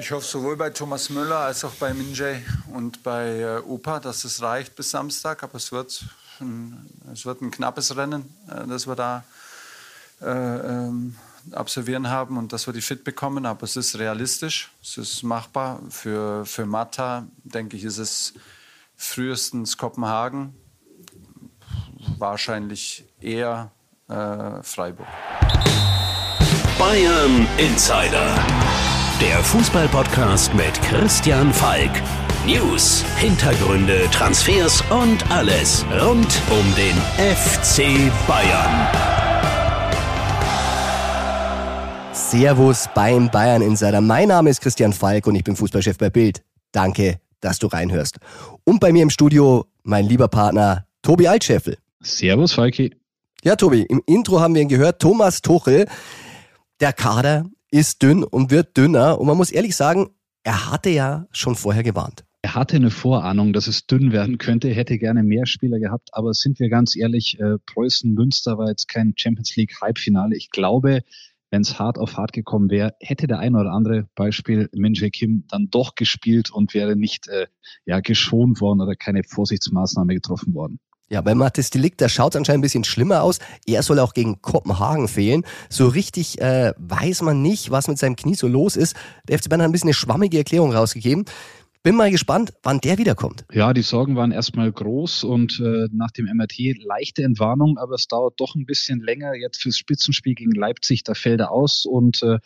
Ich hoffe sowohl bei Thomas Müller als auch bei Minjay und bei äh, Opa, dass es reicht bis Samstag. Aber es wird ein, es wird ein knappes Rennen, äh, das wir da äh, ähm, absolvieren haben und dass wir die fit bekommen. Aber es ist realistisch, es ist machbar. Für, für Mata, denke ich, ist es frühestens Kopenhagen, wahrscheinlich eher äh, Freiburg. Bayern Insider. Der Fußballpodcast mit Christian Falk. News, Hintergründe, Transfers und alles rund um den FC Bayern. Servus beim Bayern Insider. Mein Name ist Christian Falk und ich bin Fußballchef bei Bild. Danke, dass du reinhörst. Und bei mir im Studio mein lieber Partner Tobi Altscheffel. Servus, Falki. Ja, Tobi, im Intro haben wir ihn gehört. Thomas Tuchel. Der Kader ist dünn und wird dünner. Und man muss ehrlich sagen, er hatte ja schon vorher gewarnt. Er hatte eine Vorahnung, dass es dünn werden könnte, hätte gerne mehr Spieler gehabt, aber sind wir ganz ehrlich, äh, Preußen-Münster war jetzt kein Champions League-Halbfinale. Ich glaube, wenn es hart auf hart gekommen wäre, hätte der ein oder andere Beispiel Minjae Kim dann doch gespielt und wäre nicht äh, ja, geschont worden oder keine Vorsichtsmaßnahme getroffen worden. Ja, bei Mathis Delikt, da schaut es anscheinend ein bisschen schlimmer aus. Er soll auch gegen Kopenhagen fehlen. So richtig äh, weiß man nicht, was mit seinem Knie so los ist. Der FC Bayern hat ein bisschen eine schwammige Erklärung rausgegeben. Bin mal gespannt, wann der wiederkommt. Ja, die Sorgen waren erstmal groß und äh, nach dem MRT leichte Entwarnung, aber es dauert doch ein bisschen länger. Jetzt fürs Spitzenspiel gegen Leipzig, da fällt er aus und äh,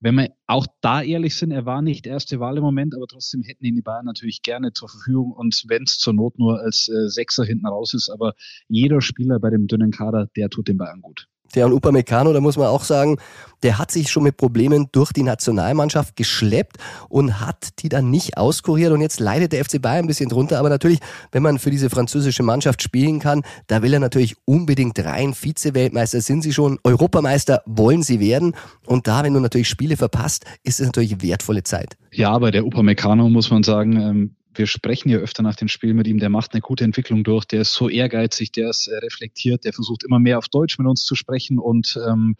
wenn wir auch da ehrlich sind, er war nicht erste Wahl im Moment, aber trotzdem hätten ihn die Bayern natürlich gerne zur Verfügung und wenn es zur Not nur als äh, Sechser hinten raus ist, aber jeder Spieler bei dem dünnen Kader, der tut den Bayern gut. Der und Upamecano, da muss man auch sagen, der hat sich schon mit Problemen durch die Nationalmannschaft geschleppt und hat die dann nicht auskuriert und jetzt leidet der FC Bayern ein bisschen drunter. Aber natürlich, wenn man für diese französische Mannschaft spielen kann, da will er natürlich unbedingt rein. Vize-Weltmeister sind sie schon, Europameister wollen sie werden und da, wenn du natürlich Spiele verpasst, ist es natürlich wertvolle Zeit. Ja, aber der Upamecano, muss man sagen, ähm, wir sprechen ja öfter nach dem Spiel mit ihm, der macht eine gute Entwicklung durch, der ist so ehrgeizig, der ist äh, reflektiert, der versucht immer mehr auf Deutsch mit uns zu sprechen und ähm,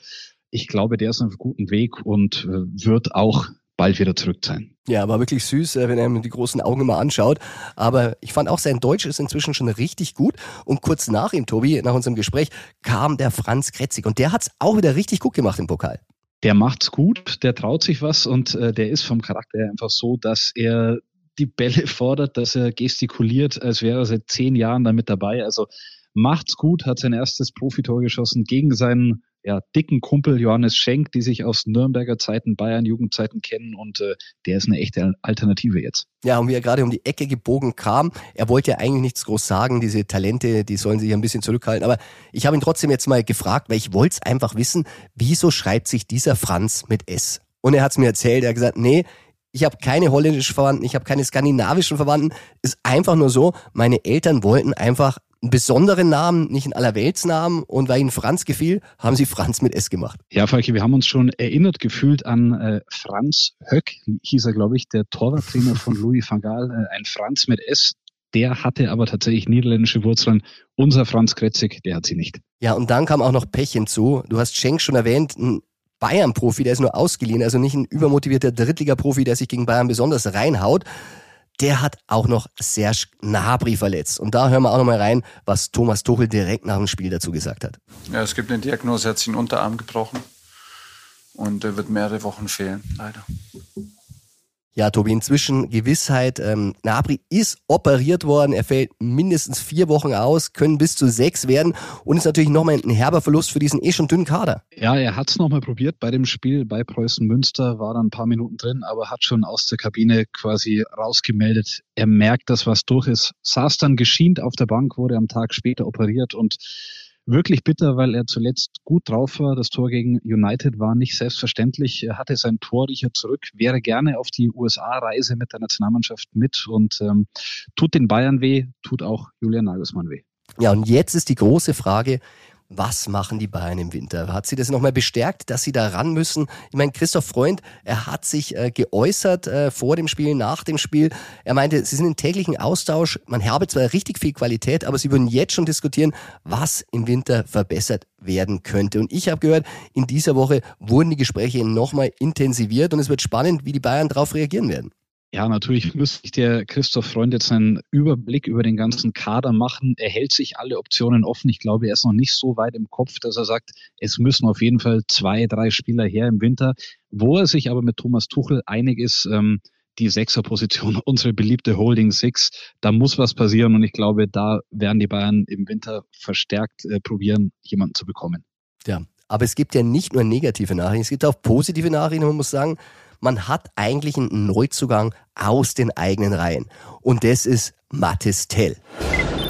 ich glaube, der ist auf einem guten Weg und äh, wird auch bald wieder zurück sein. Ja, war wirklich süß, äh, wenn er mir die großen Augen immer anschaut. Aber ich fand auch, sein Deutsch ist inzwischen schon richtig gut. Und kurz nach ihm, Tobi, nach unserem Gespräch, kam der Franz Kretzig. Und der hat's auch wieder richtig gut gemacht im Pokal. Der macht's gut, der traut sich was und äh, der ist vom Charakter her einfach so, dass er die Bälle fordert, dass er gestikuliert, als wäre er seit zehn Jahren damit dabei. Also macht's gut, hat sein erstes Profitor geschossen gegen seinen ja, dicken Kumpel Johannes Schenk, die sich aus Nürnberger Zeiten, Bayern Jugendzeiten kennen und äh, der ist eine echte Alternative jetzt. Ja, und wie er gerade um die Ecke gebogen kam, er wollte ja eigentlich nichts groß sagen, diese Talente, die sollen sich ein bisschen zurückhalten, aber ich habe ihn trotzdem jetzt mal gefragt, weil ich wollte es einfach wissen, wieso schreibt sich dieser Franz mit S? Und er hat es mir erzählt, er hat gesagt, nee, ich habe keine holländischen Verwandten, ich habe keine skandinavischen Verwandten. Ist einfach nur so, meine Eltern wollten einfach einen besonderen Namen, nicht einen Allerweltsnamen. Und weil ihnen Franz gefiel, haben sie Franz mit S gemacht. Ja, Falke, wir haben uns schon erinnert gefühlt an äh, Franz Höck, hieß er, glaube ich, der Torwarttrainer von Louis van Gaal. Äh, ein Franz mit S. Der hatte aber tatsächlich niederländische Wurzeln. Unser Franz Kretzig, der hat sie nicht. Ja, und dann kam auch noch Pech hinzu. Du hast Schenk schon erwähnt, ein Bayern-Profi, der ist nur ausgeliehen, also nicht ein übermotivierter Drittliga-Profi, der sich gegen Bayern besonders reinhaut. Der hat auch noch Serge Gnabry verletzt. Und da hören wir auch noch mal rein, was Thomas Tuchel direkt nach dem Spiel dazu gesagt hat. Ja, es gibt eine Diagnose, er hat sich den Unterarm gebrochen. Und er wird mehrere Wochen fehlen, leider. Ja, Tobi, inzwischen Gewissheit. Ähm, Nabri ist operiert worden. Er fällt mindestens vier Wochen aus, können bis zu sechs werden und ist natürlich nochmal ein herber Verlust für diesen eh schon dünnen Kader. Ja, er hat es nochmal probiert bei dem Spiel bei Preußen Münster, war dann ein paar Minuten drin, aber hat schon aus der Kabine quasi rausgemeldet. Er merkt, dass was durch ist. Saß dann geschient auf der Bank, wurde am Tag später operiert und wirklich bitter, weil er zuletzt gut drauf war. Das Tor gegen United war nicht selbstverständlich. Er hatte sein Torriecher zurück, wäre gerne auf die USA-Reise mit der Nationalmannschaft mit und ähm, tut den Bayern weh, tut auch Julian Nagelsmann weh. Ja, und jetzt ist die große Frage, was machen die Bayern im Winter? Hat sie das nochmal bestärkt, dass sie da ran müssen? Ich meine, Christoph Freund, er hat sich äh, geäußert äh, vor dem Spiel, nach dem Spiel. Er meinte, sie sind im täglichen Austausch. Man habe zwar richtig viel Qualität, aber sie würden jetzt schon diskutieren, was im Winter verbessert werden könnte. Und ich habe gehört, in dieser Woche wurden die Gespräche nochmal intensiviert und es wird spannend, wie die Bayern darauf reagieren werden. Ja, natürlich müsste sich der Christoph Freund jetzt einen Überblick über den ganzen Kader machen. Er hält sich alle Optionen offen. Ich glaube, er ist noch nicht so weit im Kopf, dass er sagt, es müssen auf jeden Fall zwei, drei Spieler her im Winter. Wo er sich aber mit Thomas Tuchel einig ist, ähm, die Sechserposition, unsere beliebte Holding Six, da muss was passieren und ich glaube, da werden die Bayern im Winter verstärkt äh, probieren, jemanden zu bekommen. Ja, aber es gibt ja nicht nur negative Nachrichten, es gibt auch positive Nachrichten. Man muss sagen, man hat eigentlich einen Neuzugang aus den eigenen Reihen. Und das ist Mathis Tell.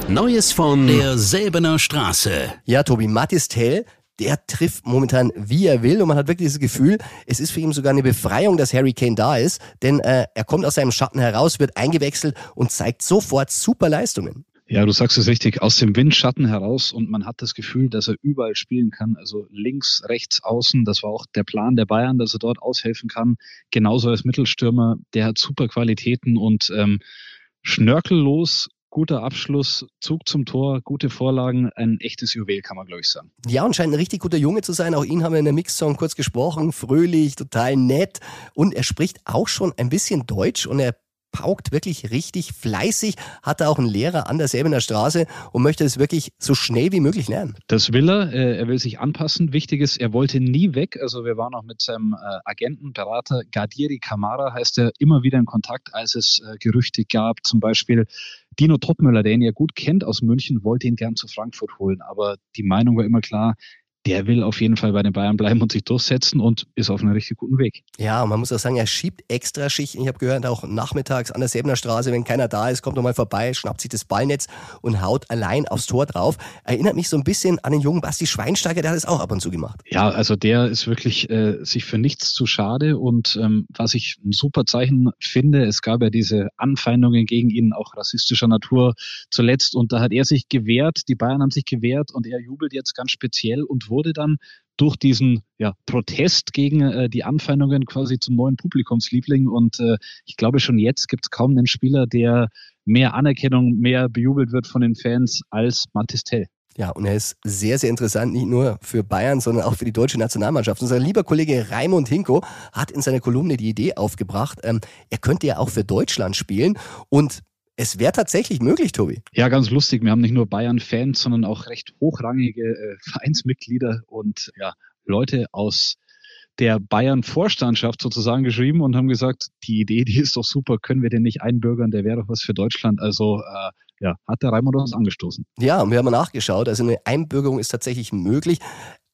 Neues von der Säbener Straße. Ja, Tobi, Mathis Tell, der trifft momentan wie er will und man hat wirklich das Gefühl, es ist für ihn sogar eine Befreiung, dass Harry Kane da ist, denn äh, er kommt aus seinem Schatten heraus, wird eingewechselt und zeigt sofort super Leistungen. Ja, du sagst es richtig, aus dem Windschatten heraus und man hat das Gefühl, dass er überall spielen kann. Also links, rechts, außen. Das war auch der Plan der Bayern, dass er dort aushelfen kann. Genauso als Mittelstürmer. Der hat super Qualitäten und ähm, schnörkellos, guter Abschluss, Zug zum Tor, gute Vorlagen. Ein echtes Juwel, kann man, glaube ich, sagen. Ja, und scheint ein richtig guter Junge zu sein. Auch ihn haben wir in der Mix-Song kurz gesprochen. Fröhlich, total nett. Und er spricht auch schon ein bisschen Deutsch und er paukt wirklich richtig fleißig, hat er auch einen Lehrer an derselben Straße und möchte es wirklich so schnell wie möglich lernen. Das will er. Äh, er will sich anpassen. Wichtig ist, er wollte nie weg. Also wir waren auch mit seinem äh, Agenten, Berater Gardiri Kamara, heißt er, immer wieder in Kontakt, als es äh, Gerüchte gab. Zum Beispiel Dino Topmüller, der ihn ja gut kennt aus München, wollte ihn gern zu Frankfurt holen. Aber die Meinung war immer klar, der will auf jeden Fall bei den Bayern bleiben und sich durchsetzen und ist auf einem richtig guten Weg. Ja, und man muss auch sagen, er schiebt extra Schichten. Ich habe gehört, auch nachmittags an der Säbener Straße, wenn keiner da ist, kommt er mal vorbei, schnappt sich das Ballnetz und haut allein aufs Tor drauf. Erinnert mich so ein bisschen an den jungen Basti Schweinsteiger, der hat es auch ab und zu gemacht. Ja, also der ist wirklich äh, sich für nichts zu schade und ähm, was ich ein super Zeichen finde, es gab ja diese Anfeindungen gegen ihn, auch rassistischer Natur zuletzt und da hat er sich gewehrt, die Bayern haben sich gewehrt und er jubelt jetzt ganz speziell und wurde dann durch diesen ja, Protest gegen äh, die Anfeindungen quasi zum neuen Publikumsliebling. Und äh, ich glaube, schon jetzt gibt es kaum einen Spieler, der mehr Anerkennung, mehr bejubelt wird von den Fans als Matistel. Ja, und er ist sehr, sehr interessant, nicht nur für Bayern, sondern auch für die deutsche Nationalmannschaft. Unser lieber Kollege Raimund Hinko hat in seiner Kolumne die Idee aufgebracht, ähm, er könnte ja auch für Deutschland spielen. Und es wäre tatsächlich möglich, Tobi. Ja, ganz lustig. Wir haben nicht nur Bayern-Fans, sondern auch recht hochrangige äh, Vereinsmitglieder und ja, Leute aus der Bayern-Vorstandschaft sozusagen geschrieben und haben gesagt, die Idee, die ist doch super, können wir den nicht einbürgern, der wäre doch was für Deutschland. Also äh, ja, hat der Raimund uns angestoßen. Ja, und wir haben nachgeschaut. Also eine Einbürgerung ist tatsächlich möglich.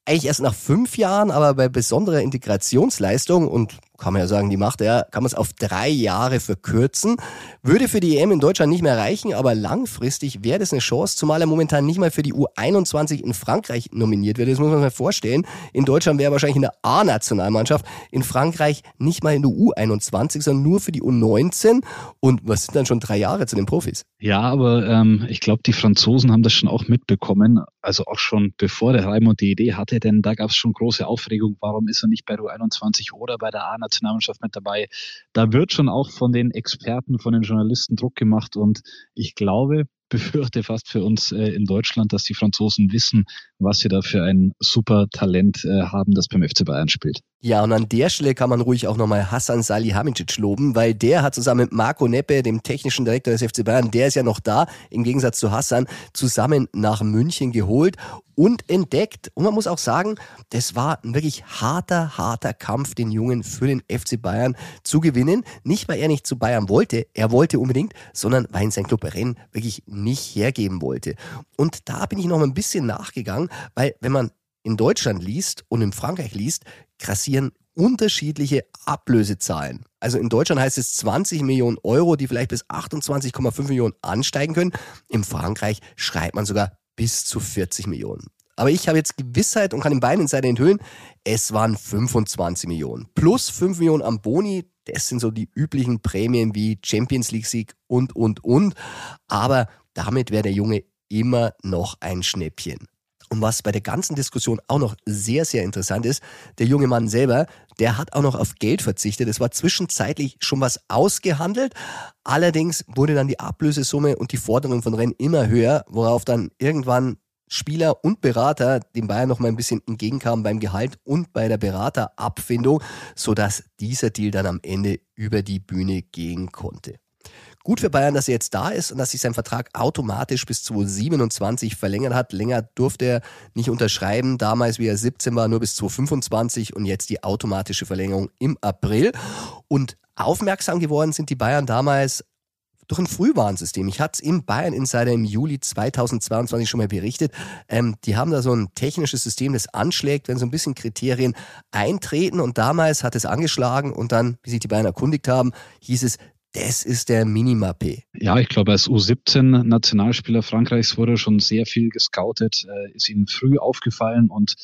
Eigentlich erst nach fünf Jahren, aber bei besonderer Integrationsleistung und kann man ja sagen, die macht er, kann man es auf drei Jahre verkürzen. Würde für die EM in Deutschland nicht mehr reichen, aber langfristig wäre das eine Chance, zumal er momentan nicht mal für die U21 in Frankreich nominiert wird. Das muss man sich vorstellen. In Deutschland wäre er wahrscheinlich in der A-Nationalmannschaft, in Frankreich nicht mal in der U21, sondern nur für die U19. Und was sind dann schon drei Jahre zu den Profis? Ja, aber ähm, ich glaube, die Franzosen haben das schon auch mitbekommen, also auch schon bevor der Raimund die Idee hatte, denn da gab es schon große Aufregung, warum ist er nicht bei der U21 oder bei der A-Nationalmannschaft? Nationalmannschaft mit dabei. Da wird schon auch von den Experten, von den Journalisten Druck gemacht und ich glaube, befürchte fast für uns äh, in Deutschland, dass die Franzosen wissen, was sie da für ein super Talent äh, haben, das beim FC Bayern spielt. Ja, und an der Stelle kann man ruhig auch nochmal Hassan Salihamidzic loben, weil der hat zusammen mit Marco Neppe, dem technischen Direktor des FC Bayern, der ist ja noch da, im Gegensatz zu Hassan, zusammen nach München geholt und entdeckt. Und man muss auch sagen, das war ein wirklich harter, harter Kampf, den Jungen für den FC Bayern zu gewinnen. Nicht, weil er nicht zu Bayern wollte, er wollte unbedingt, sondern weil ihn sein Club Rennes wirklich nicht hergeben wollte. Und da bin ich noch ein bisschen nachgegangen, weil wenn man in Deutschland liest und in Frankreich liest, grassieren unterschiedliche Ablösezahlen. Also in Deutschland heißt es 20 Millionen Euro, die vielleicht bis 28,5 Millionen ansteigen können. In Frankreich schreibt man sogar bis zu 40 Millionen. Aber ich habe jetzt Gewissheit und kann den beiden Insider enthüllen, es waren 25 Millionen. Plus 5 Millionen am Boni, das sind so die üblichen Prämien wie Champions League Sieg und, und, und. Aber damit wäre der Junge immer noch ein Schnäppchen. Und was bei der ganzen Diskussion auch noch sehr, sehr interessant ist, der junge Mann selber, der hat auch noch auf Geld verzichtet. Es war zwischenzeitlich schon was ausgehandelt. Allerdings wurde dann die Ablösesumme und die Forderung von Rennes immer höher, worauf dann irgendwann Spieler und Berater dem Bayern noch mal ein bisschen entgegenkamen beim Gehalt und bei der Beraterabfindung, sodass dieser Deal dann am Ende über die Bühne gehen konnte. Gut für Bayern, dass er jetzt da ist und dass sich sein Vertrag automatisch bis 2027 verlängert hat. Länger durfte er nicht unterschreiben. Damals, wie er 17 war, nur bis 2025 und jetzt die automatische Verlängerung im April. Und aufmerksam geworden sind die Bayern damals durch ein Frühwarnsystem. Ich hatte es im Bayern Insider im Juli 2022 schon mal berichtet. Ähm, die haben da so ein technisches System, das anschlägt, wenn so ein bisschen Kriterien eintreten. Und damals hat es angeschlagen und dann, wie sich die Bayern erkundigt haben, hieß es, das ist der Minimape. Ja, ich glaube, als U17-Nationalspieler Frankreichs wurde schon sehr viel gescoutet, äh, ist ihm früh aufgefallen und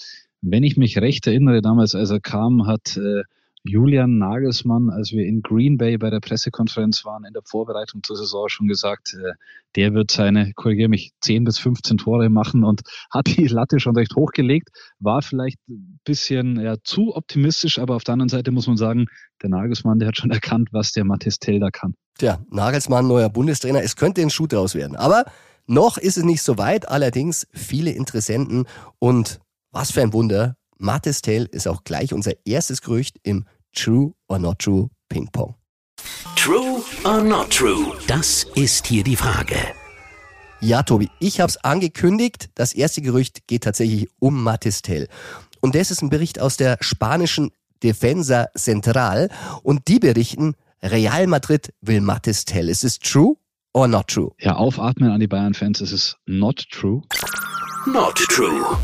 wenn ich mich recht erinnere, damals, als er kam, hat äh, Julian Nagelsmann, als wir in Green Bay bei der Pressekonferenz waren, in der Vorbereitung zur Saison schon gesagt, äh, der wird seine, korrigiere mich, 10 bis 15 Tore machen und hat die Latte schon recht hochgelegt. War vielleicht ein bisschen ja, zu optimistisch, aber auf der anderen Seite muss man sagen, der Nagelsmann, der hat schon erkannt, was der Mathis Telder kann. Tja, Nagelsmann, neuer Bundestrainer, es könnte ein Schuh draus werden. Aber noch ist es nicht so weit, allerdings viele Interessenten und was für ein Wunder, Mattes Tell ist auch gleich unser erstes Gerücht im True or Not True Ping Pong. True or Not True? Das ist hier die Frage. Ja, Tobi, ich habe es angekündigt. Das erste Gerücht geht tatsächlich um Mattes Tell. Und das ist ein Bericht aus der spanischen Defensa Central. Und die berichten, Real Madrid will Mattes Tell. Ist es true or not true? Ja, aufatmen an die Bayern-Fans. Ist es not true? Not true.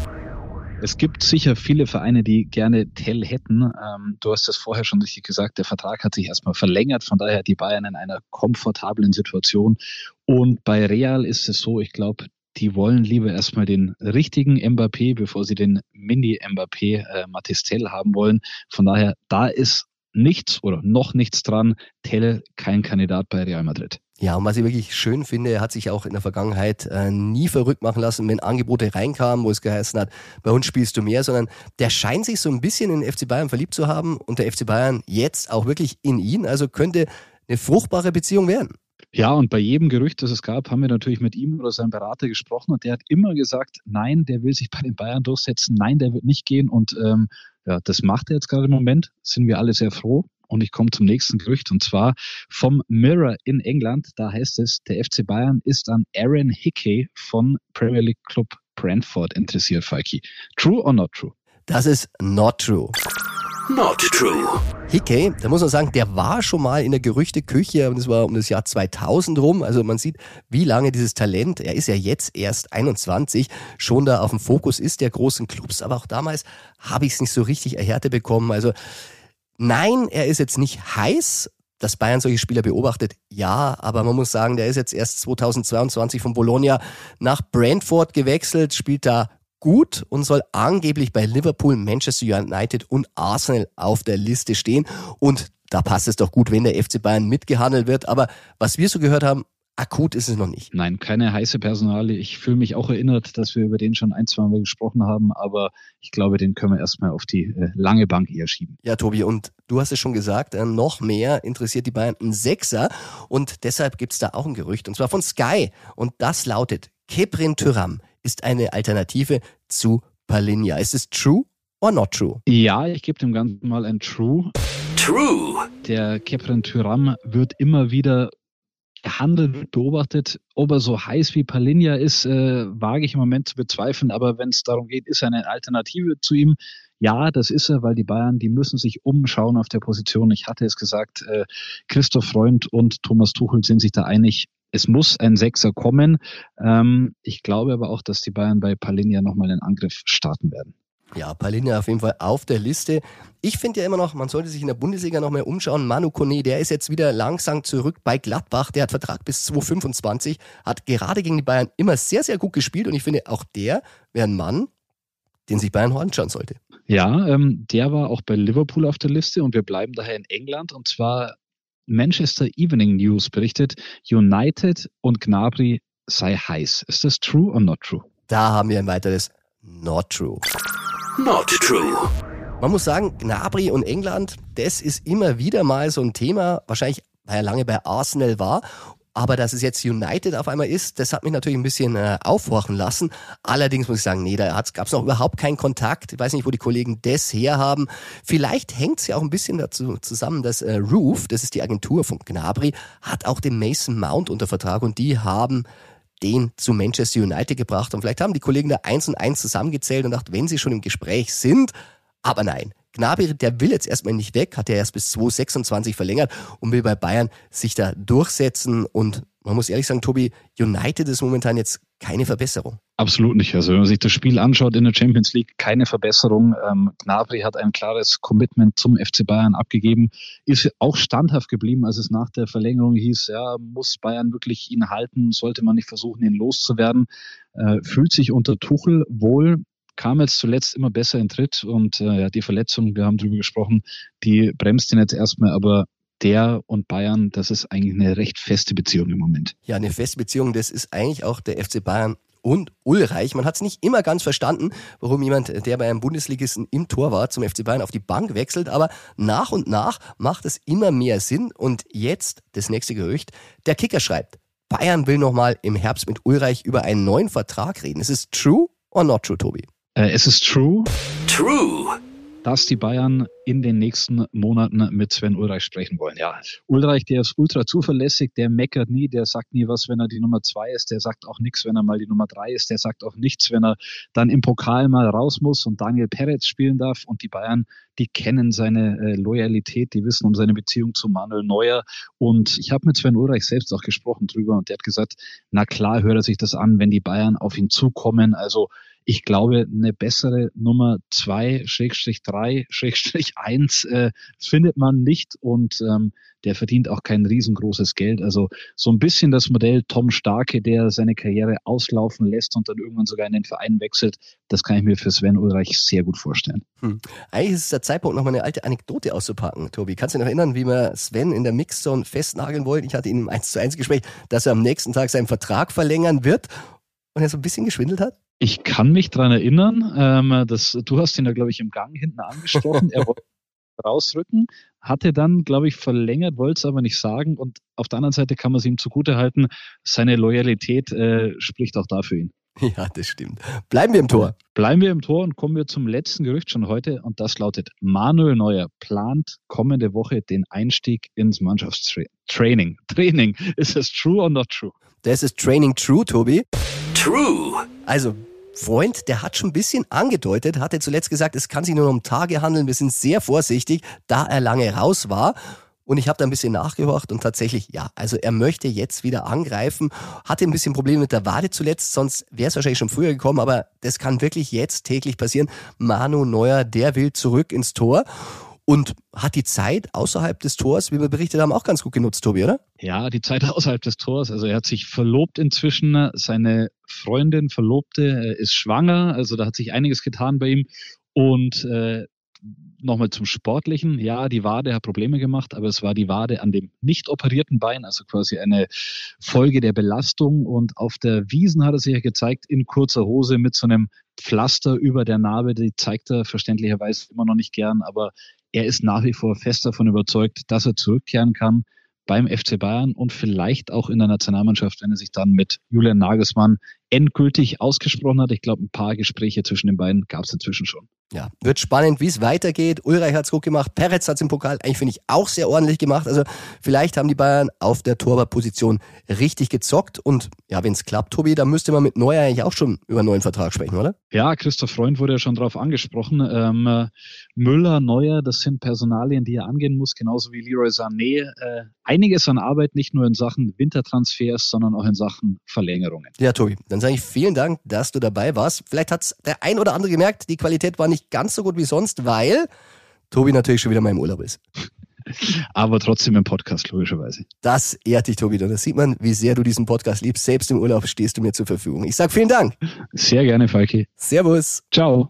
Es gibt sicher viele Vereine, die gerne Tell hätten. Ähm, du hast das vorher schon richtig gesagt, der Vertrag hat sich erstmal verlängert, von daher die Bayern in einer komfortablen Situation. Und bei Real ist es so, ich glaube, die wollen lieber erstmal den richtigen Mbappé, bevor sie den Mini-Mbappé äh, Matistel haben wollen. Von daher, da ist nichts oder noch nichts dran. Tell kein Kandidat bei Real Madrid. Ja, und was ich wirklich schön finde, er hat sich auch in der Vergangenheit äh, nie verrückt machen lassen, wenn Angebote reinkamen, wo es geheißen hat, bei uns spielst du mehr, sondern der scheint sich so ein bisschen in den FC Bayern verliebt zu haben und der FC Bayern jetzt auch wirklich in ihn. Also könnte eine fruchtbare Beziehung werden. Ja, und bei jedem Gerücht, das es gab, haben wir natürlich mit ihm oder seinem Berater gesprochen und der hat immer gesagt, nein, der will sich bei den Bayern durchsetzen, nein, der wird nicht gehen und ähm, ja, das macht er jetzt gerade im Moment, sind wir alle sehr froh. Und ich komme zum nächsten Gerücht und zwar vom Mirror in England. Da heißt es, der FC Bayern ist an Aaron Hickey von Premier League Club Brentford interessiert, Falki. True or not true? Das ist not true. Not true. Hickey, da muss man sagen, der war schon mal in der Gerüchteküche und das war um das Jahr 2000 rum. Also man sieht, wie lange dieses Talent, er ist ja jetzt erst 21, schon da auf dem Fokus ist der großen Clubs. Aber auch damals habe ich es nicht so richtig erhärtet bekommen. Also Nein, er ist jetzt nicht heiß, dass Bayern solche Spieler beobachtet, ja, aber man muss sagen, der ist jetzt erst 2022 von Bologna nach Brentford gewechselt, spielt da gut und soll angeblich bei Liverpool, Manchester United und Arsenal auf der Liste stehen. Und da passt es doch gut, wenn der FC Bayern mitgehandelt wird. Aber was wir so gehört haben, akut ist es noch nicht. Nein, keine heiße Personale. Ich fühle mich auch erinnert, dass wir über den schon ein, zwei Mal gesprochen haben, aber ich glaube, den können wir erstmal auf die äh, lange Bank eher schieben. Ja, Tobi, und du hast es schon gesagt, äh, noch mehr interessiert die Bayern ein Sechser und deshalb gibt es da auch ein Gerücht und zwar von Sky und das lautet, Keprin Tyram ist eine Alternative zu Palinja. Ist es true or not true? Ja, ich gebe dem Ganzen mal ein True. True. Der Keprin Tyram wird immer wieder gehandelt wird, beobachtet. Ob er so heiß wie Palinja ist, äh, wage ich im Moment zu bezweifeln. Aber wenn es darum geht, ist er eine Alternative zu ihm? Ja, das ist er, weil die Bayern, die müssen sich umschauen auf der Position. Ich hatte es gesagt, äh, Christoph Freund und Thomas Tuchel sind sich da einig. Es muss ein Sechser kommen. Ähm, ich glaube aber auch, dass die Bayern bei Palinja nochmal einen Angriff starten werden. Ja, Palinja auf jeden Fall auf der Liste. Ich finde ja immer noch, man sollte sich in der Bundesliga noch mehr umschauen. Manu Kone, der ist jetzt wieder langsam zurück bei Gladbach. Der hat Vertrag bis 2025, hat gerade gegen die Bayern immer sehr, sehr gut gespielt und ich finde, auch der wäre ein Mann, den sich Bayern anschauen sollte. Ja, ähm, der war auch bei Liverpool auf der Liste und wir bleiben daher in England und zwar Manchester Evening News berichtet, United und Gnabry sei heiß. Ist das true or not true? Da haben wir ein weiteres not true? Not true. Man muss sagen, Gnabry und England, das ist immer wieder mal so ein Thema, wahrscheinlich weil er lange bei Arsenal war aber dass es jetzt United auf einmal ist, das hat mich natürlich ein bisschen äh, aufhorchen lassen. Allerdings muss ich sagen, nee, da gab es noch überhaupt keinen Kontakt. Ich weiß nicht, wo die Kollegen das herhaben. Vielleicht hängt es ja auch ein bisschen dazu zusammen, dass äh, Roof, das ist die Agentur von Gnabry, hat auch den Mason Mount unter Vertrag und die haben den zu Manchester United gebracht. Und vielleicht haben die Kollegen da eins und eins zusammengezählt und gedacht, wenn sie schon im Gespräch sind, aber nein, Gnabry, der will jetzt erstmal nicht weg, hat ja erst bis 2026 verlängert und will bei Bayern sich da durchsetzen. Und man muss ehrlich sagen, Tobi, United ist momentan jetzt keine Verbesserung. Absolut nicht. Also wenn man sich das Spiel anschaut in der Champions League, keine Verbesserung. Ähm, Gnabry hat ein klares Commitment zum FC Bayern abgegeben, ist auch standhaft geblieben, als es nach der Verlängerung hieß, ja, muss Bayern wirklich ihn halten, sollte man nicht versuchen, ihn loszuwerden. Äh, fühlt sich unter Tuchel wohl, kam jetzt zuletzt immer besser in Tritt und äh, ja, die Verletzung, wir haben drüber gesprochen, die bremst ihn jetzt erstmal, aber der und Bayern, das ist eigentlich eine recht feste Beziehung im Moment. Ja, eine feste Beziehung, das ist eigentlich auch der FC Bayern und Ulreich. Man hat es nicht immer ganz verstanden, warum jemand, der bei einem Bundesligisten im Tor war, zum FC Bayern auf die Bank wechselt, aber nach und nach macht es immer mehr Sinn und jetzt das nächste Gerücht, der Kicker schreibt, Bayern will nochmal im Herbst mit Ulreich über einen neuen Vertrag reden. Ist es true or not true, Tobi? Äh, es ist true. True. Dass die Bayern in den nächsten Monaten mit Sven Ulreich sprechen wollen. Ja, Ulreich, der ist ultra zuverlässig, der meckert nie, der sagt nie was, wenn er die Nummer zwei ist, der sagt auch nichts, wenn er mal die Nummer drei ist, der sagt auch nichts, wenn er dann im Pokal mal raus muss und Daniel Peretz spielen darf. Und die Bayern, die kennen seine äh, Loyalität, die wissen um seine Beziehung zu Manuel Neuer. Und ich habe mit Sven Ulreich selbst auch gesprochen drüber und der hat gesagt, na klar hört er sich das an, wenn die Bayern auf ihn zukommen. Also ich glaube, eine bessere Nummer zwei Schrägstrich drei Schrägstrich eins äh, findet man nicht und ähm, der verdient auch kein riesengroßes Geld. Also so ein bisschen das Modell Tom Starke, der seine Karriere auslaufen lässt und dann irgendwann sogar in den Verein wechselt, das kann ich mir für Sven Ulreich sehr gut vorstellen. Hm. Eigentlich ist es der Zeitpunkt, noch mal eine alte Anekdote auszupacken, Tobi. Kannst du dich noch erinnern, wie wir Sven in der Mixzone festnageln wollten? Ich hatte ihn im 1 zu 1 Gespräch, dass er am nächsten Tag seinen Vertrag verlängern wird und er so ein bisschen geschwindelt hat? Ich kann mich dran erinnern, ähm, dass, du hast ihn da, glaube ich, im Gang hinten angesprochen. er wollte rausrücken, hatte dann, glaube ich, verlängert, wollte es aber nicht sagen. Und auf der anderen Seite kann man es ihm zugute halten, seine Loyalität äh, spricht auch dafür ihn. Ja, das stimmt. Bleiben wir im Tor. Bleiben wir im Tor und kommen wir zum letzten Gerücht schon heute. Und das lautet, Manuel Neuer plant kommende Woche den Einstieg ins Mannschaftstraining. Training. Ist das true or not true? Das ist Training True, Tobi. True. Also, Freund, der hat schon ein bisschen angedeutet, hatte zuletzt gesagt, es kann sich nur um Tage handeln. Wir sind sehr vorsichtig, da er lange raus war. Und ich habe da ein bisschen nachgehorcht und tatsächlich, ja, also er möchte jetzt wieder angreifen. Hatte ein bisschen Probleme mit der Wade zuletzt, sonst wäre es wahrscheinlich schon früher gekommen, aber das kann wirklich jetzt täglich passieren. Manu Neuer, der will zurück ins Tor und hat die Zeit außerhalb des Tors, wie wir berichtet haben, auch ganz gut genutzt, Tobi, oder? Ja, die Zeit außerhalb des Tors. Also er hat sich verlobt inzwischen. Seine Freundin, Verlobte, äh, ist schwanger. Also da hat sich einiges getan bei ihm. Und äh, nochmal zum Sportlichen. Ja, die Wade hat Probleme gemacht, aber es war die Wade an dem nicht operierten Bein, also quasi eine Folge der Belastung. Und auf der Wiesen hat er sich ja gezeigt, in kurzer Hose mit so einem Pflaster über der Narbe. Die zeigt er verständlicherweise immer noch nicht gern, aber er ist nach wie vor fest davon überzeugt, dass er zurückkehren kann beim FC Bayern und vielleicht auch in der Nationalmannschaft, wenn er sich dann mit Julian Nagelsmann endgültig ausgesprochen hat. Ich glaube, ein paar Gespräche zwischen den beiden gab es inzwischen schon. Ja, wird spannend, wie es weitergeht. Ulreich hat es gut gemacht. Peretz hat es im Pokal eigentlich, finde ich, auch sehr ordentlich gemacht. Also vielleicht haben die Bayern auf der Torwartposition richtig gezockt. Und ja, wenn es klappt, Tobi, dann müsste man mit Neuer eigentlich auch schon über einen neuen Vertrag sprechen, oder? Ja, Christoph Freund wurde ja schon darauf angesprochen. Ähm, Müller, Neuer, das sind Personalien, die er angehen muss, genauso wie Leroy Sané. Äh, einiges an Arbeit, nicht nur in Sachen Wintertransfers, sondern auch in Sachen Verlängerungen. Ja, Tobi, dann sage ich vielen Dank, dass du dabei warst. Vielleicht hat der ein oder andere gemerkt, die Qualität war nicht ganz so gut wie sonst, weil Tobi natürlich schon wieder mal im Urlaub ist. Aber trotzdem im Podcast, logischerweise. Das ehrt dich, Tobi. Und das sieht man, wie sehr du diesen Podcast liebst. Selbst im Urlaub stehst du mir zur Verfügung. Ich sage vielen Dank. Sehr gerne, Falki. Servus. Ciao.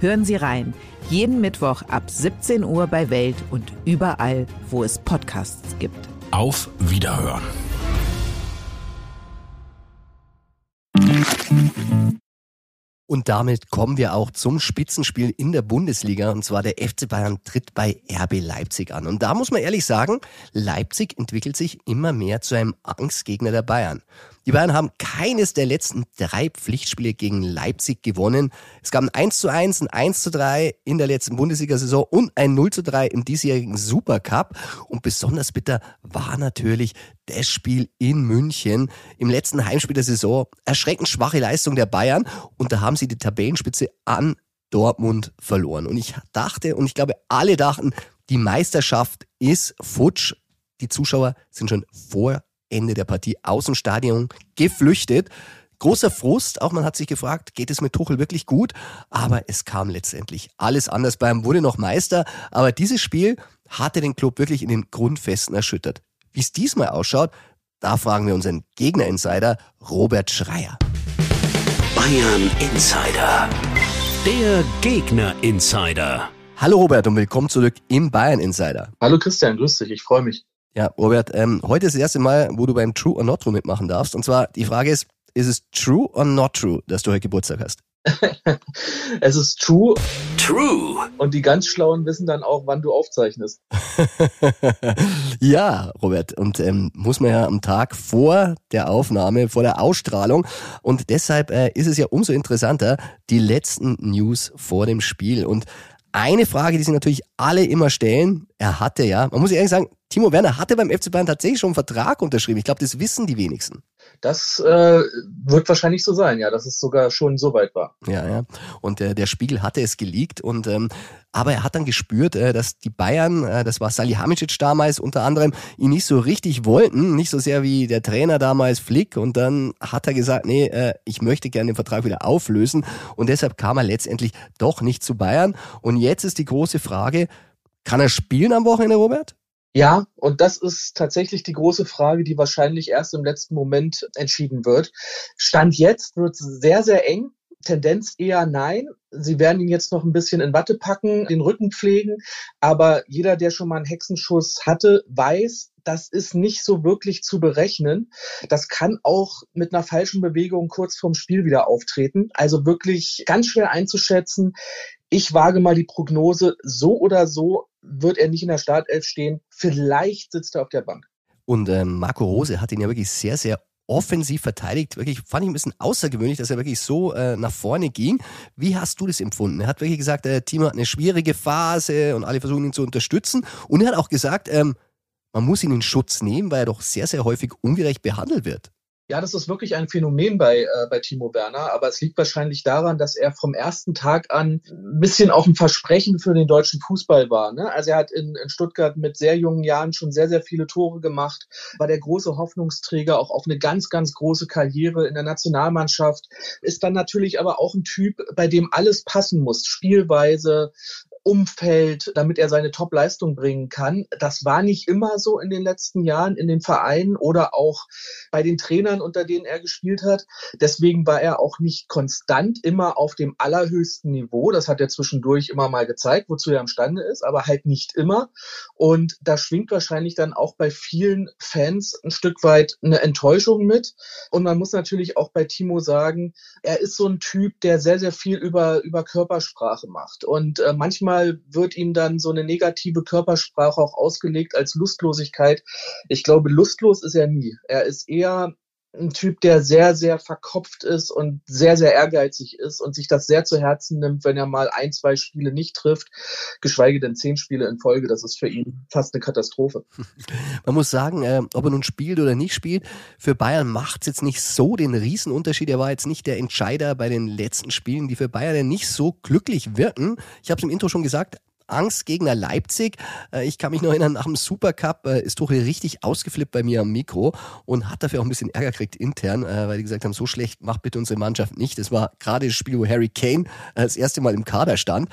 Hören Sie rein. Jeden Mittwoch ab 17 Uhr bei Welt und überall, wo es Podcasts gibt. Auf Wiederhören. Und damit kommen wir auch zum Spitzenspiel in der Bundesliga. Und zwar der FC Bayern tritt bei RB Leipzig an. Und da muss man ehrlich sagen, Leipzig entwickelt sich immer mehr zu einem Angstgegner der Bayern. Die Bayern haben keines der letzten drei Pflichtspiele gegen Leipzig gewonnen. Es gab ein 1 zu 1, ein 1 zu 3 in der letzten Bundesliga-Saison und ein 0 zu 3 im diesjährigen Supercup. Und besonders bitter war natürlich das Spiel in München im letzten Heimspiel der Saison. Erschreckend schwache Leistung der Bayern. Und da haben sie die Tabellenspitze an Dortmund verloren. Und ich dachte, und ich glaube, alle dachten, die Meisterschaft ist futsch. Die Zuschauer sind schon vor Ende der Partie aus dem Stadion geflüchtet. Großer Frust, auch man hat sich gefragt, geht es mit Tuchel wirklich gut? Aber es kam letztendlich alles anders. Bayern wurde noch Meister, aber dieses Spiel hatte den Club wirklich in den Grundfesten erschüttert. Wie es diesmal ausschaut, da fragen wir unseren Gegner-Insider Robert Schreier. Bayern Insider. Der Gegner-Insider. Hallo Robert und willkommen zurück im Bayern Insider. Hallo Christian, grüß dich, ich freue mich. Ja, Robert, ähm, heute ist das erste Mal, wo du beim True or Not True mitmachen darfst. Und zwar, die Frage ist, ist es true or not true, dass du heute Geburtstag hast? es ist true. True. Und die ganz Schlauen wissen dann auch, wann du aufzeichnest. ja, Robert. Und ähm, muss man ja am Tag vor der Aufnahme, vor der Ausstrahlung. Und deshalb äh, ist es ja umso interessanter, die letzten News vor dem Spiel. Und eine Frage, die sich natürlich alle immer stellen, er hatte ja, man muss ehrlich sagen, Timo Werner hatte beim FC Bayern tatsächlich schon einen Vertrag unterschrieben. Ich glaube, das wissen die wenigsten. Das äh, wird wahrscheinlich so sein, ja, dass es sogar schon so weit war. Ja, ja. Und äh, der Spiegel hatte es geleakt und ähm, aber er hat dann gespürt, äh, dass die Bayern, äh, das war Salihamidzic damals unter anderem, ihn nicht so richtig wollten, nicht so sehr wie der Trainer damals Flick. Und dann hat er gesagt, nee, äh, ich möchte gerne den Vertrag wieder auflösen. Und deshalb kam er letztendlich doch nicht zu Bayern. Und jetzt ist die große Frage, kann er spielen am Wochenende, Robert? Ja, und das ist tatsächlich die große Frage, die wahrscheinlich erst im letzten Moment entschieden wird. Stand jetzt wird es sehr, sehr eng. Tendenz eher nein. Sie werden ihn jetzt noch ein bisschen in Watte packen, den Rücken pflegen. Aber jeder, der schon mal einen Hexenschuss hatte, weiß, das ist nicht so wirklich zu berechnen. Das kann auch mit einer falschen Bewegung kurz vorm Spiel wieder auftreten. Also wirklich ganz schwer einzuschätzen. Ich wage mal die Prognose, so oder so wird er nicht in der Startelf stehen. Vielleicht sitzt er auf der Bank. Und ähm, Marco Rose hat ihn ja wirklich sehr, sehr offensiv verteidigt. Wirklich fand ich ein bisschen außergewöhnlich, dass er wirklich so äh, nach vorne ging. Wie hast du das empfunden? Er hat wirklich gesagt, äh, Timo hat eine schwierige Phase und alle versuchen ihn zu unterstützen. Und er hat auch gesagt, ähm, man muss ihn in Schutz nehmen, weil er doch sehr, sehr häufig ungerecht behandelt wird. Ja, das ist wirklich ein Phänomen bei, äh, bei Timo Werner, aber es liegt wahrscheinlich daran, dass er vom ersten Tag an ein bisschen auch ein Versprechen für den deutschen Fußball war. Ne? Also er hat in, in Stuttgart mit sehr jungen Jahren schon sehr, sehr viele Tore gemacht, war der große Hoffnungsträger auch auf eine ganz, ganz große Karriere in der Nationalmannschaft, ist dann natürlich aber auch ein Typ, bei dem alles passen muss. Spielweise, Umfeld, damit er seine Top-Leistung bringen kann. Das war nicht immer so in den letzten Jahren in den Vereinen oder auch bei den Trainern, unter denen er gespielt hat. Deswegen war er auch nicht konstant immer auf dem allerhöchsten Niveau. Das hat er zwischendurch immer mal gezeigt, wozu er imstande ist, aber halt nicht immer. Und da schwingt wahrscheinlich dann auch bei vielen Fans ein Stück weit eine Enttäuschung mit. Und man muss natürlich auch bei Timo sagen, er ist so ein Typ, der sehr, sehr viel über, über Körpersprache macht. Und äh, manchmal manchmal wird ihm dann so eine negative Körpersprache auch ausgelegt als Lustlosigkeit. Ich glaube, lustlos ist er nie. Er ist eher ein Typ, der sehr, sehr verkopft ist und sehr, sehr ehrgeizig ist und sich das sehr zu Herzen nimmt, wenn er mal ein, zwei Spiele nicht trifft, geschweige denn zehn Spiele in Folge. Das ist für ihn fast eine Katastrophe. Man muss sagen, äh, ob er nun spielt oder nicht spielt, für Bayern macht es jetzt nicht so den Riesenunterschied. Er war jetzt nicht der Entscheider bei den letzten Spielen, die für Bayern nicht so glücklich wirken. Ich habe es im Intro schon gesagt, Angstgegner Leipzig. Äh, ich kann mich noch erinnern, nach dem Supercup äh, ist Tuchel richtig ausgeflippt bei mir am Mikro und hat dafür auch ein bisschen Ärger gekriegt intern, äh, weil die gesagt haben, so schlecht macht bitte unsere Mannschaft nicht. Das war gerade das Spiel, wo Harry Kane das erste Mal im Kader stand.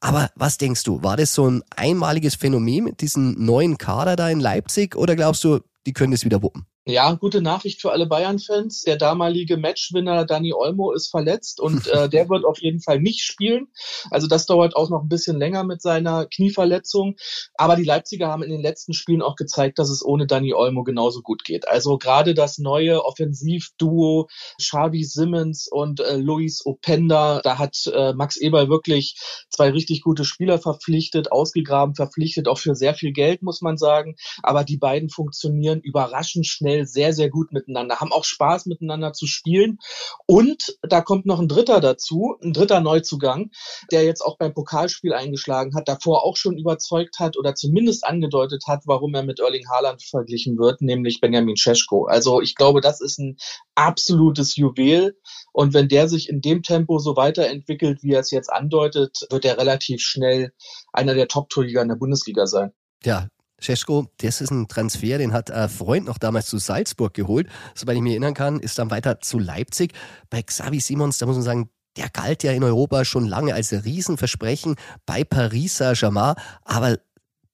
Aber was denkst du, war das so ein einmaliges Phänomen mit diesem neuen Kader da in Leipzig oder glaubst du, die können das wieder wuppen? Ja, gute Nachricht für alle Bayern-Fans. Der damalige Matchwinner Dani Olmo ist verletzt und äh, der wird auf jeden Fall nicht spielen. Also das dauert auch noch ein bisschen länger mit seiner Knieverletzung. Aber die Leipziger haben in den letzten Spielen auch gezeigt, dass es ohne Dani Olmo genauso gut geht. Also gerade das neue Offensivduo Xavi Simmons und äh, Luis Openda, da hat äh, Max Eber wirklich zwei richtig gute Spieler verpflichtet, ausgegraben, verpflichtet, auch für sehr viel Geld, muss man sagen. Aber die beiden funktionieren überraschend schnell generell sehr, sehr gut miteinander, haben auch Spaß miteinander zu spielen. Und da kommt noch ein dritter dazu, ein dritter Neuzugang, der jetzt auch beim Pokalspiel eingeschlagen hat, davor auch schon überzeugt hat oder zumindest angedeutet hat, warum er mit Erling Haaland verglichen wird, nämlich Benjamin Cesko. Also ich glaube, das ist ein absolutes Juwel. Und wenn der sich in dem Tempo so weiterentwickelt, wie er es jetzt andeutet, wird er relativ schnell einer der Top-Torjäger in der Bundesliga sein. Ja, Cesko, das ist ein Transfer, den hat ein Freund noch damals zu Salzburg geholt. Soweit ich mich erinnern kann, ist dann weiter zu Leipzig. Bei Xavi Simons, da muss man sagen, der galt ja in Europa schon lange als Riesenversprechen bei Paris Saint-Germain. Aber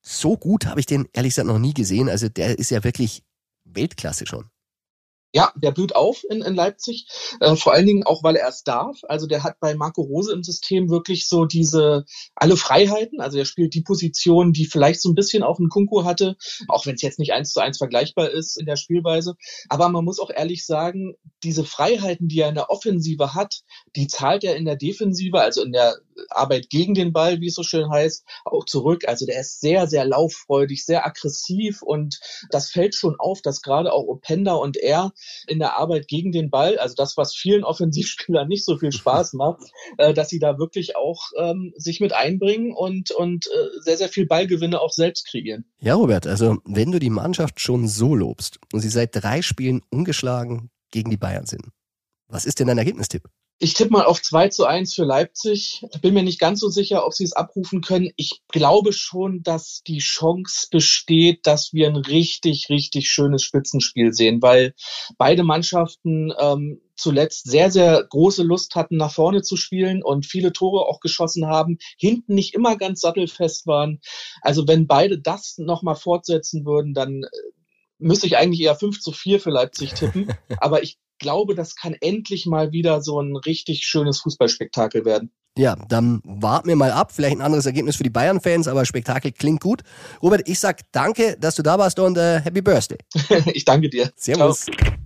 so gut habe ich den ehrlich gesagt noch nie gesehen. Also der ist ja wirklich Weltklasse schon. Ja, der blüht auf in, in Leipzig, äh, vor allen Dingen auch, weil er es darf. Also der hat bei Marco Rose im System wirklich so diese alle Freiheiten. Also er spielt die Position, die vielleicht so ein bisschen auch ein Kunku hatte, auch wenn es jetzt nicht eins zu eins vergleichbar ist in der Spielweise. Aber man muss auch ehrlich sagen, diese Freiheiten, die er in der Offensive hat, die zahlt er in der Defensive, also in der Arbeit gegen den Ball, wie es so schön heißt, auch zurück. Also der ist sehr, sehr lauffreudig, sehr aggressiv und das fällt schon auf, dass gerade auch Openda und er in der Arbeit gegen den Ball, also das, was vielen Offensivspielern nicht so viel Spaß macht, äh, dass sie da wirklich auch ähm, sich mit einbringen und, und äh, sehr, sehr viel Ballgewinne auch selbst kreieren. Ja, Robert, also wenn du die Mannschaft schon so lobst und sie seit drei Spielen ungeschlagen gegen die Bayern sind, was ist denn dein Ergebnistipp? Ich tippe mal auf 2 zu 1 für Leipzig. Bin mir nicht ganz so sicher, ob sie es abrufen können. Ich glaube schon, dass die Chance besteht, dass wir ein richtig, richtig schönes Spitzenspiel sehen, weil beide Mannschaften ähm, zuletzt sehr, sehr große Lust hatten, nach vorne zu spielen und viele Tore auch geschossen haben, hinten nicht immer ganz sattelfest waren. Also wenn beide das nochmal fortsetzen würden, dann äh, müsste ich eigentlich eher 5 zu 4 für Leipzig tippen. Aber ich glaube, das kann endlich mal wieder so ein richtig schönes Fußballspektakel werden. Ja, dann warten wir mal ab. Vielleicht ein anderes Ergebnis für die Bayern-Fans, aber Spektakel klingt gut. Robert, ich sag danke, dass du da warst und äh, Happy Birthday. ich danke dir. Servus. Ciao.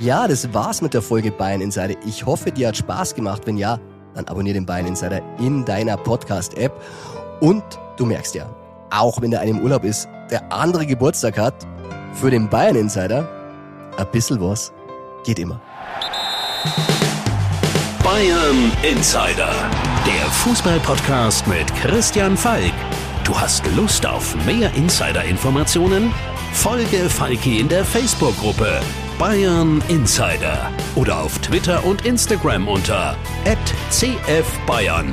Ja, das war's mit der Folge Bayern Insider. Ich hoffe, dir hat Spaß gemacht. Wenn ja, dann abonniere den Bayern Insider in deiner Podcast-App. Und du merkst ja, auch wenn der eine im Urlaub ist, der andere Geburtstag hat, für den Bayern Insider, ein bisschen was geht immer. Bayern Insider, der Fußballpodcast mit Christian Falk. Du hast Lust auf mehr Insider-Informationen? Folge Falki in der Facebook-Gruppe Bayern Insider oder auf Twitter und Instagram unter @cfbayern.